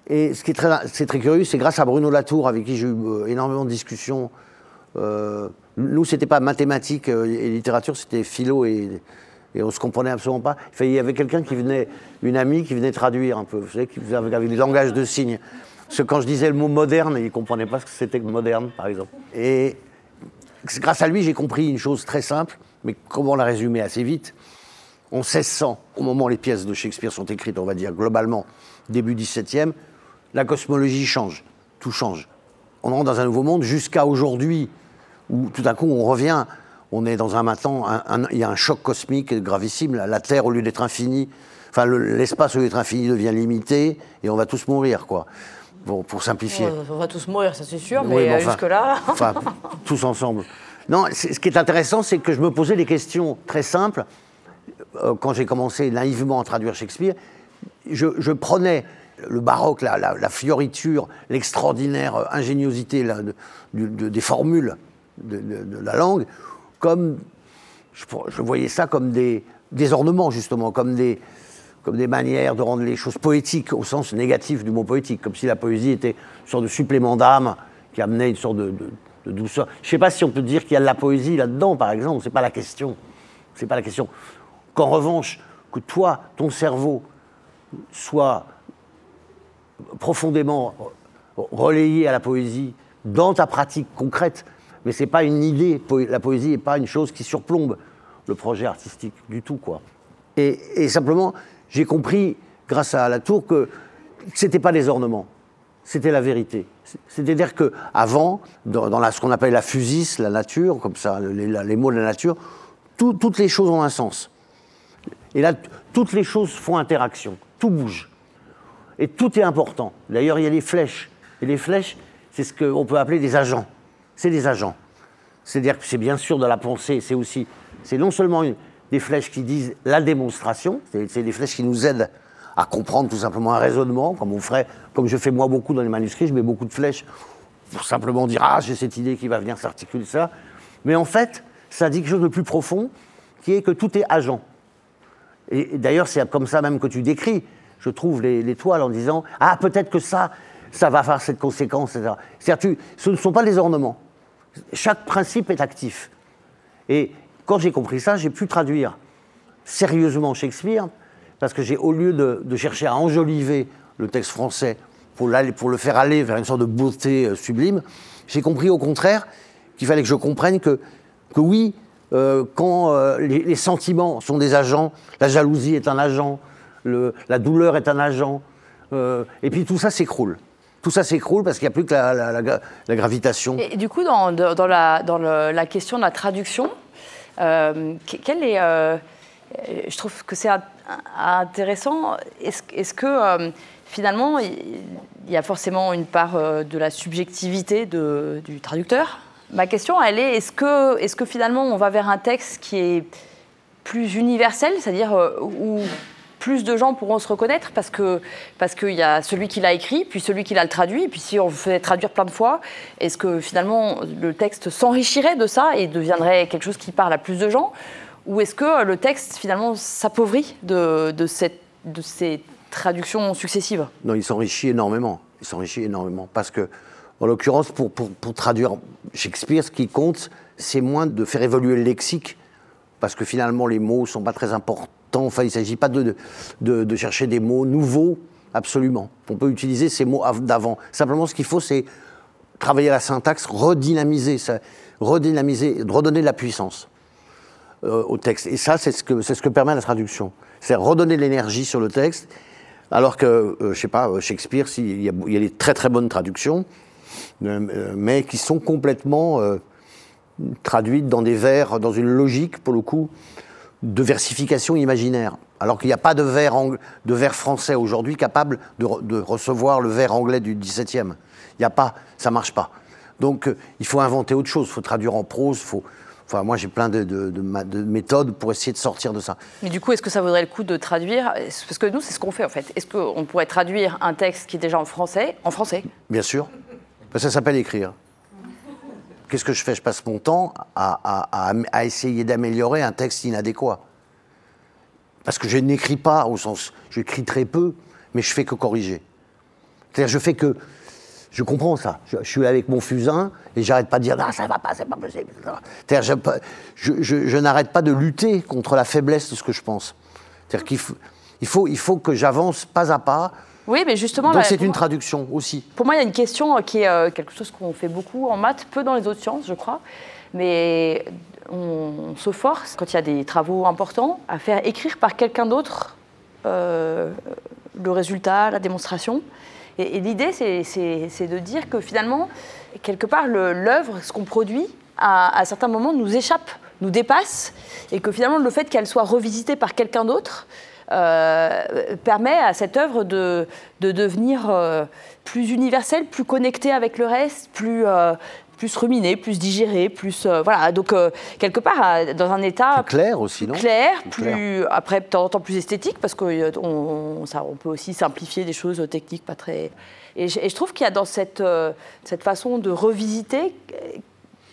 Et ce qui est très, très curieux, c'est grâce à Bruno Latour, avec qui j'ai eu euh, énormément de discussions. Euh, nous, c'était pas mathématiques euh, et littérature, c'était philo et, et on se comprenait absolument pas. Il y avait quelqu'un qui venait, une amie qui venait traduire un peu, vous savez, qui faisait avec, avec des langages de signes. Parce que quand je disais le mot moderne, il comprenait pas ce que c'était que moderne, par exemple. Et grâce à lui, j'ai compris une chose très simple, mais comment la résumer assez vite En 1600, au moment où les pièces de Shakespeare sont écrites, on va dire globalement, début 17e, la cosmologie change, tout change. On entre dans un nouveau monde jusqu'à aujourd'hui, où tout à coup on revient, on est dans un maintenant, il y a un choc cosmique gravissime, la, la Terre au lieu d'être infinie, enfin le- l'espace au lieu d'être infini devient limité, et on va tous mourir, quoi. Bon, pour simplifier. On va tous mourir, ça c'est sûr, Oui, mais euh, enfin- jusque-là. Enfin, tous ensemble. Non, ce qui est intéressant, c'est que je me posais des questions très simples. Euh, quand j'ai commencé naïvement à traduire Shakespeare, je, je prenais le baroque, la, la- la fioriture, l'extraordinaire euh, ingéniosité de- de- des formules de la langue, comme je, voyais ça comme des, des ornements, justement, comme des, comme des manières de rendre les choses poétiques, au sens négatif du mot poétique, comme si la poésie était une sorte de supplément d'âme qui amenait une sorte de, douceur. Je ne sais pas si on peut dire qu'il y a de la poésie là-dedans, par exemple, c'est pas la question. C'est pas la question. Qu'en revanche, que toi, ton cerveau, soit profondément relayé à la poésie dans ta pratique concrète, mais c'est pas une idée. La poésie n'est pas une chose qui surplombe le projet artistique du tout, quoi. Et, simplement, j'ai compris, grâce à la tour, que c'était pas des ornements, c'était la vérité. C'est-à-dire que avant, dans, ce qu'on appelle la physis, la nature, comme ça, les, mots de la nature, tout- toutes les choses ont un sens. Et là, toutes les choses font interaction, tout bouge. Et tout est important. D'ailleurs, il y a les flèches. Et les flèches, c'est ce qu'on peut appeler des agents. C'est des agents. C'est-à-dire que c'est bien sûr de la pensée, c'est aussi, c'est non seulement des flèches qui disent la démonstration, c'est des flèches qui nous aident à comprendre tout simplement un raisonnement, comme on comme je fais moi beaucoup dans les manuscrits, je mets beaucoup de flèches pour simplement dire ah j'ai cette idée qui va venir s'articuler ça. Mais en fait, ça dit quelque chose de plus profond, qui est que tout est agent. Et d'ailleurs, c'est comme ça même que tu décris, je trouve, les- l'étoile en disant Ah, peut-être que ça, ça va avoir cette conséquence, etc. C'est-à-dire, ce ne sont pas des ornements. Chaque principe est actif. Et quand j'ai compris ça, j'ai pu traduire sérieusement Shakespeare, parce que j'ai, au lieu de, chercher à enjoliver le texte français pour, le faire aller vers une sorte de beauté euh, sublime, j'ai compris au contraire qu'il fallait que je comprenne que, que oui, euh, quand euh, les, sentiments sont des agents, la jalousie est un agent, la douleur est un agent, et puis tout ça s'écroule. Tout ça s'écroule parce qu'il n'y a plus que la, gravitation. Et du coup, dans, la, question de la traduction, euh, que- quelle est, euh, je trouve que c'est int- intéressant. Est-ce que euh, finalement, il y a forcément une part de la subjectivité du traducteur? Ma question, elle est est-ce que, est que finalement on va vers un texte qui est plus universel, c'est-à-dire où plus de gens pourront se reconnaître parce que parce qu'il y a celui qui l'a écrit, puis celui qui l'a traduit, puis si on fait traduire plein de fois, est-ce que finalement le texte s'enrichirait de ça et deviendrait quelque chose qui parle à plus de gens, ou est-ce que le texte finalement s'appauvrit de, de, ces traductions successives? Non, il s'enrichit énormément. Il s'enrichit énormément parce que, en l'occurrence, pour, pour, traduire Shakespeare, ce qui compte, c'est moins de faire évoluer le lexique parce que finalement les mots sont pas très importants. Enfin, il ne s'agit pas de, chercher des mots nouveaux, absolument. On peut utiliser ces mots d'avant. Simplement, ce qu'il faut, c'est travailler la syntaxe, redynamiser, ça, redynamiser, redonner de la puissance euh, au texte. Et ça, c'est ce, que, permet la traduction. C'est redonner de l'énergie sur le texte, alors que, euh, je sais pas, Shakespeare, il y, a, des très très bonnes traductions, euh, mais qui sont complètement euh, traduite dans des vers, dans une logique, pour le coup, de versification imaginaire. Alors qu'il n'y a pas de vers, de vers français aujourd'hui capable de, de, recevoir le vers anglais du XVIIe. Il n'y a pas, ça marche pas. Donc euh, il faut inventer autre chose, il faut traduire en prose, faut... Enfin, moi, j'ai plein de, de, de, méthodes pour essayer de sortir de ça. Mais du coup, est-ce que ça vaudrait le coup de traduire? Parce que nous, c'est ce qu'on fait, en fait. Est-ce qu'on pourrait traduire un texte qui est déjà en français, en français? Bien sûr. Ça s'appelle écrire. Qu'est-ce que je fais? Je passe mon temps à, essayer d'améliorer un texte inadéquat. Parce que je n'écris pas au sens, j'écris très peu, mais je fais que corriger. C'est-à-dire, je fais que, je comprends ça. Je, suis avec mon fusain et j'arrête pas de dire, ah, ça va pas, c'est pas possible. C'est-à-dire, je, je, je n'arrête pas de lutter contre la faiblesse de ce que je pense. C'est-à-dire qu'il faut, il faut, il faut que j'avance pas à pas. Oui, mais justement. Donc c'est une moi, traduction aussi. Pour moi, il y a une question qui est euh, quelque chose qu'on fait beaucoup en maths, peu dans les autres sciences, je crois. Mais on, on se force, quand il y a des travaux importants, à faire écrire par quelqu'un d'autre euh, le résultat, la démonstration. Et, et l'idée, c'est de dire que finalement, quelque part, l'œuvre, ce qu'on produit, à, à certains moments, nous échappe, nous dépasse, et que finalement, le fait qu'elle soit revisitée par quelqu'un d'autre, euh, permet à cette œuvre de, de devenir euh, plus universelle, plus connectée avec le reste, plus, euh, plus ruminée, plus digérée, plus voilà. Donc quelque part dans un état plus clair aussi, non? Clair, plus, plus après de temps en temps plus esthétique parce que on, ça, on peut aussi simplifier des choses techniques pas très. Et je, et je trouve qu'il y a dans cette cette façon de revisiter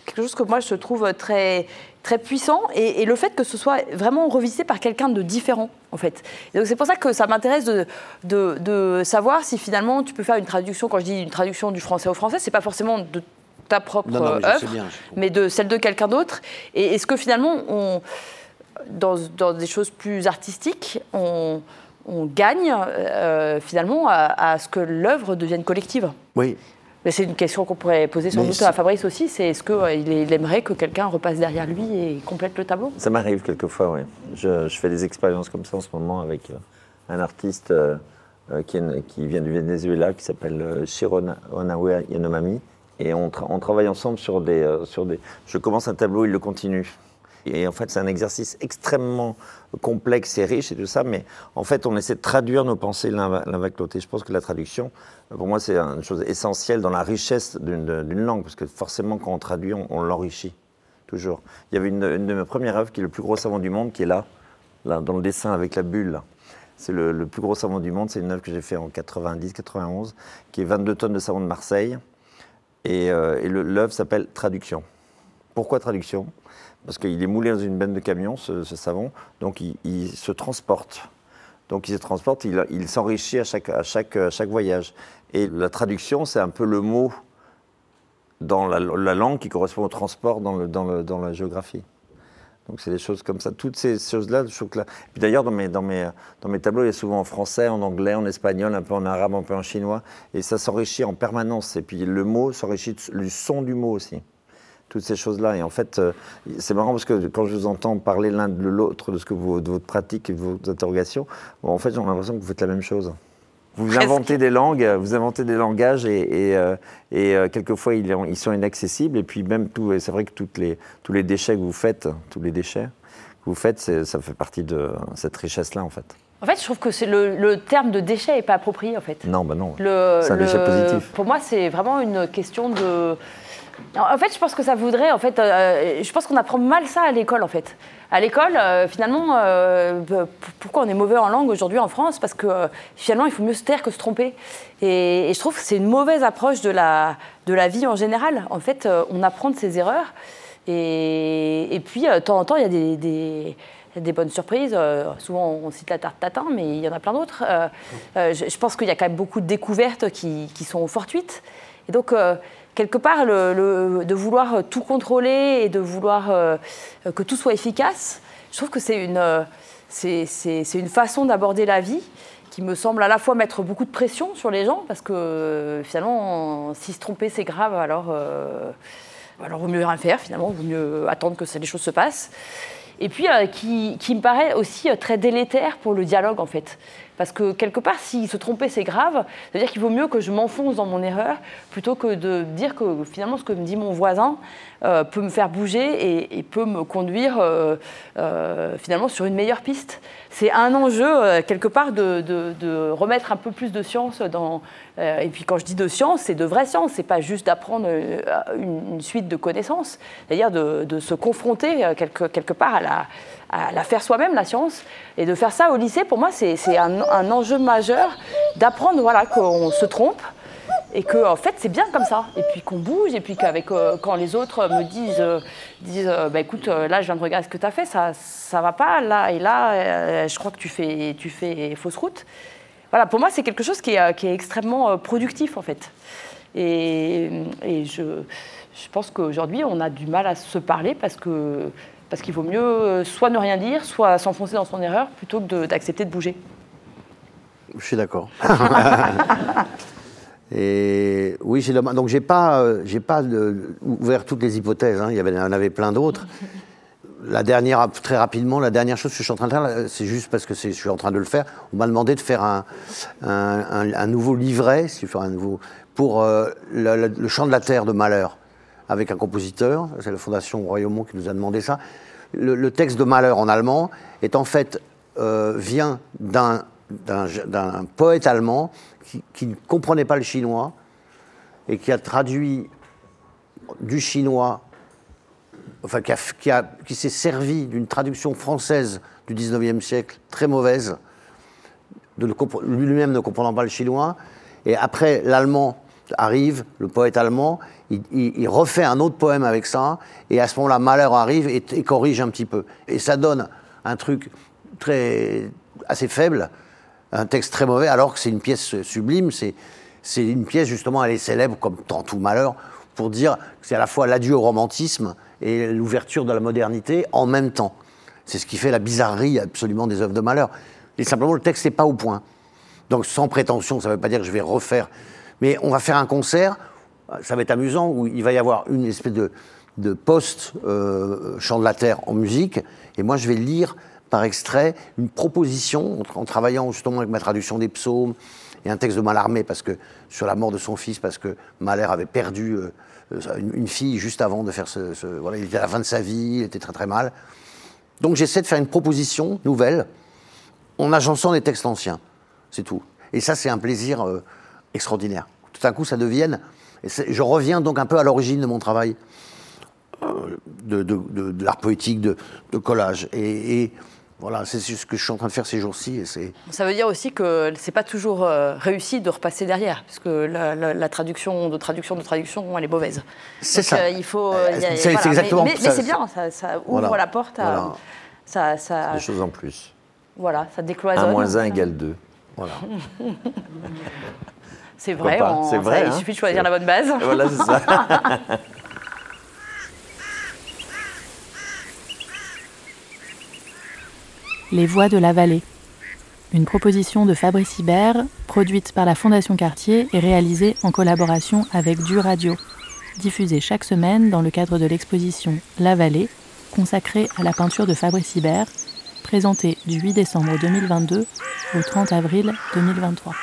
quelque chose que moi je trouve très très puissant et, et, le fait que ce soit vraiment revisité par quelqu'un de différent en fait. Et donc c'est pour ça que ça m'intéresse de, de, de, savoir si finalement tu peux faire une traduction. Quand je dis une traduction du français au français, c'est pas forcément de ta propre non, non, mais œuvre, bien, mais de celle de quelqu'un d'autre. Et est-ce que finalement on dans, dans, des choses plus artistiques, on, on gagne euh, finalement à, à, ce que l'œuvre devienne collective? Oui, mais c'est une question qu'on pourrait poser sans mais doute à Fabrice aussi, c'est est-ce qu'il euh, aimerait que quelqu'un repasse derrière lui et complète le tableau? Ça m'arrive quelquefois, oui. Je, je, fais des expériences comme ça en ce moment avec euh, un artiste euh, qui, vient du Venezuela, qui s'appelle Shiron Onawe Yanomami. Et on, tra on, travaille ensemble sur des, sur des... Je commence un tableau, il le continue. Et en fait, c'est un exercice extrêmement complexe et riche et tout ça, mais en fait, on essaie de traduire nos pensées l'un avec l'autre. Et je pense que la traduction, pour moi, c'est une chose essentielle dans la richesse d'une langue, parce que forcément, quand on traduit, on, l'enrichit, toujours. Il y avait une, de mes premières œuvres qui est le plus gros savant du monde, qui est là, là dans le dessin avec la bulle. C'est le, plus gros savon du monde. C'est une œuvre que j'ai faite en 90-91, qui est 22 tonnes de savon de Marseille. Et, euh, et l'œuvre s'appelle Traduction. Pourquoi traduction? Parce qu'il est moulé dans une benne de camion, ce, savon, donc il, se transporte. Donc il se transporte, il, s'enrichit à chaque, voyage. Et la traduction, c'est un peu le mot dans la, la, langue qui correspond au transport dans, le, le, la géographie. Donc c'est des choses comme ça. Toutes ces choses-là, je trouve que là... Puis d'ailleurs, dans mes, dans, mes, tableaux, il y a souvent en français, en anglais, en espagnol, un peu en arabe, un peu en chinois. Et ça s'enrichit en permanence. Et puis le mot s'enrichit du son du mot aussi toutes ces choses-là. Et en fait, euh, c'est marrant parce que quand je vous entends parler l'un de l'autre de ce que vous, de votre pratique et de vos interrogations, bon, en fait, j'ai l'impression que vous faites la même chose. Vous Presque. inventez des langues, vous inventez des langages et, et, euh, et euh, quelquefois ils, ils, sont inaccessibles. Et puis même tout, c'est vrai que toutes les, tous les déchets que vous faites, tous les déchets que vous faites, ça fait partie de cette richesse-là en fait. En fait, je trouve que le, le, terme de déchet n'est pas approprié en fait. Non, bah non. C'est un déchet positif. Pour moi, c'est vraiment une question de En fait, je pense que ça voudrait. En fait, euh, je pense qu'on apprend mal ça à l'école, en fait. À l'école, euh, finalement, euh, pourquoi on est mauvais en langue aujourd'hui en France? Parce que finalement, il faut mieux se taire que se tromper. Et, je trouve que c'est une mauvaise approche de la, de la vie en général. En fait, on apprend de ses erreurs. Et, puis, de temps en temps, il y a des, des bonnes surprises. souvent, on cite la tarte tatin, mais il y en a plein d'autres. je, pense qu'il y a quand même beaucoup de découvertes qui, qui sont fortuites. Et donc, quelque part, de vouloir tout contrôler et de vouloir euh, que tout soit efficace, je trouve que c'est une, une façon d'aborder la vie qui me semble à la fois mettre beaucoup de pression sur les gens, parce que finalement, si se tromper c'est grave, alors, euh, alors vaut mieux rien faire, finalement, vaut mieux attendre que les choses se passent. Et puis, euh, qui, qui, me paraît aussi très délétère pour le dialogue, en fait. Parce que quelque part, s'il se trompait, c'est grave. C'est-à-dire qu'il vaut mieux que je m'enfonce dans mon erreur plutôt que de dire que finalement ce que me dit mon voisin euh, peut me faire bouger et, peut me conduire euh, euh, finalement sur une meilleure piste. C'est un enjeu quelque part de, remettre un peu plus de science dans. et puis quand je dis de science, c'est de vraie science. C'est pas juste d'apprendre une, suite de connaissances. C'est-à-dire de, se confronter quelque, part à la, à faire soi-même, la science. Et de faire ça au lycée, pour moi, c'est un, un, enjeu majeur d'apprendre voilà, qu'on se trompe, et que en fait c'est bien comme ça. Et puis qu'on bouge et puis qu'avec euh, quand les autres me disent euh, disent euh, bah, écoute là je viens de regarder ce que tu as fait ça ça va pas. Là et là je crois que tu fais tu fais fausse route. Voilà pour moi c'est quelque chose qui est, qui est, extrêmement productif en fait. Et, et je, je pense qu'aujourd'hui on a du mal à se parler parce que parce qu'il vaut mieux soit ne rien dire soit s'enfoncer dans son erreur plutôt que d'accepter de, de bouger. Je suis d'accord [laughs] Et oui, j'ai donc j'ai pas, euh, j'ai pas ouvert toutes les hypothèses. Hein. Il y avait, en avait plein d'autres. [laughs] La dernière, très rapidement, la dernière chose que je suis en train de faire, c'est juste parce que je suis en train de le faire. On m'a demandé de faire un, un, nouveau livret, si je un nouveau, pour euh, le, chant de la terre de Malheur, avec un compositeur. C'est la Fondation Royaumont qui nous a demandé ça. Le, texte de Malheur en allemand est en fait euh, vient d'un d'un poète allemand qui, ne comprenait pas le chinois et qui a traduit du chinois, enfin qui, s'est servi d'une traduction française du 19e siècle, très mauvaise, lui-même ne comprenant pas le chinois. Et après, l'allemand arrive, le poète allemand, il, refait un autre poème avec ça, et à ce moment-là, Malheur arrive et, corrige un petit peu. Et ça donne un truc assez faible, un texte très mauvais, alors que c'est une pièce sublime. C'est, une pièce, justement, elle est célèbre, comme tant tout malheur, pour dire que c'est à la fois l'adieu au romantisme et l'ouverture de la modernité en même temps. C'est ce qui fait la bizarrerie absolument des œuvres de malheur. Et simplement, le texte n'est pas au point. Donc, sans prétention, ça ne veut pas dire que je vais refaire. Mais on va faire un concert, ça va être amusant, où il va y avoir une espèce de, de post-chant euh, de la terre en musique, et moi je vais lire par extrait une proposition en, travaillant justement avec ma traduction des psaumes et un texte de Mallarmé parce que sur la mort de son fils parce que Malher avait perdu euh, une, fille juste avant de faire ce, voilà il était à la fin de sa vie il était très très mal. Donc j'essaie de faire une proposition nouvelle en agençant des textes anciens. C'est tout. Et ça c'est un plaisir euh, extraordinaire. Tout à coup ça devienne je reviens donc un peu à l'origine de mon travail euh, de, l'art poétique, de, collage. et voilà, c'est ce que je suis en train de faire ces jours-ci. Ça veut dire aussi que c'est pas toujours euh, réussi de repasser derrière, parce que la, traduction de traduction de traduction, elle est mauvaise. C'est ça. Euh, il faut. Euh, c'est exactement. Mais, mais, c'est bien, ça, ouvre la porte à. Ça, ça, Des choses en plus. Voilà, ça décloisonne. 1 moins 1 égale 2. Voilà. [laughs] c'est vrai, on, vrai il hein. suffit de choisir la bonne base. Voilà, c'est ça. [laughs] Les Voix de la Vallée. Une proposition de Fabrice Hibert, produite par la Fondation Cartier et réalisée en collaboration avec Du Radio, diffusée chaque semaine dans le cadre de l'exposition La Vallée, consacrée à la peinture de Fabrice Hibert, présentée du 8 décembre 2022 au 30 avril 2023.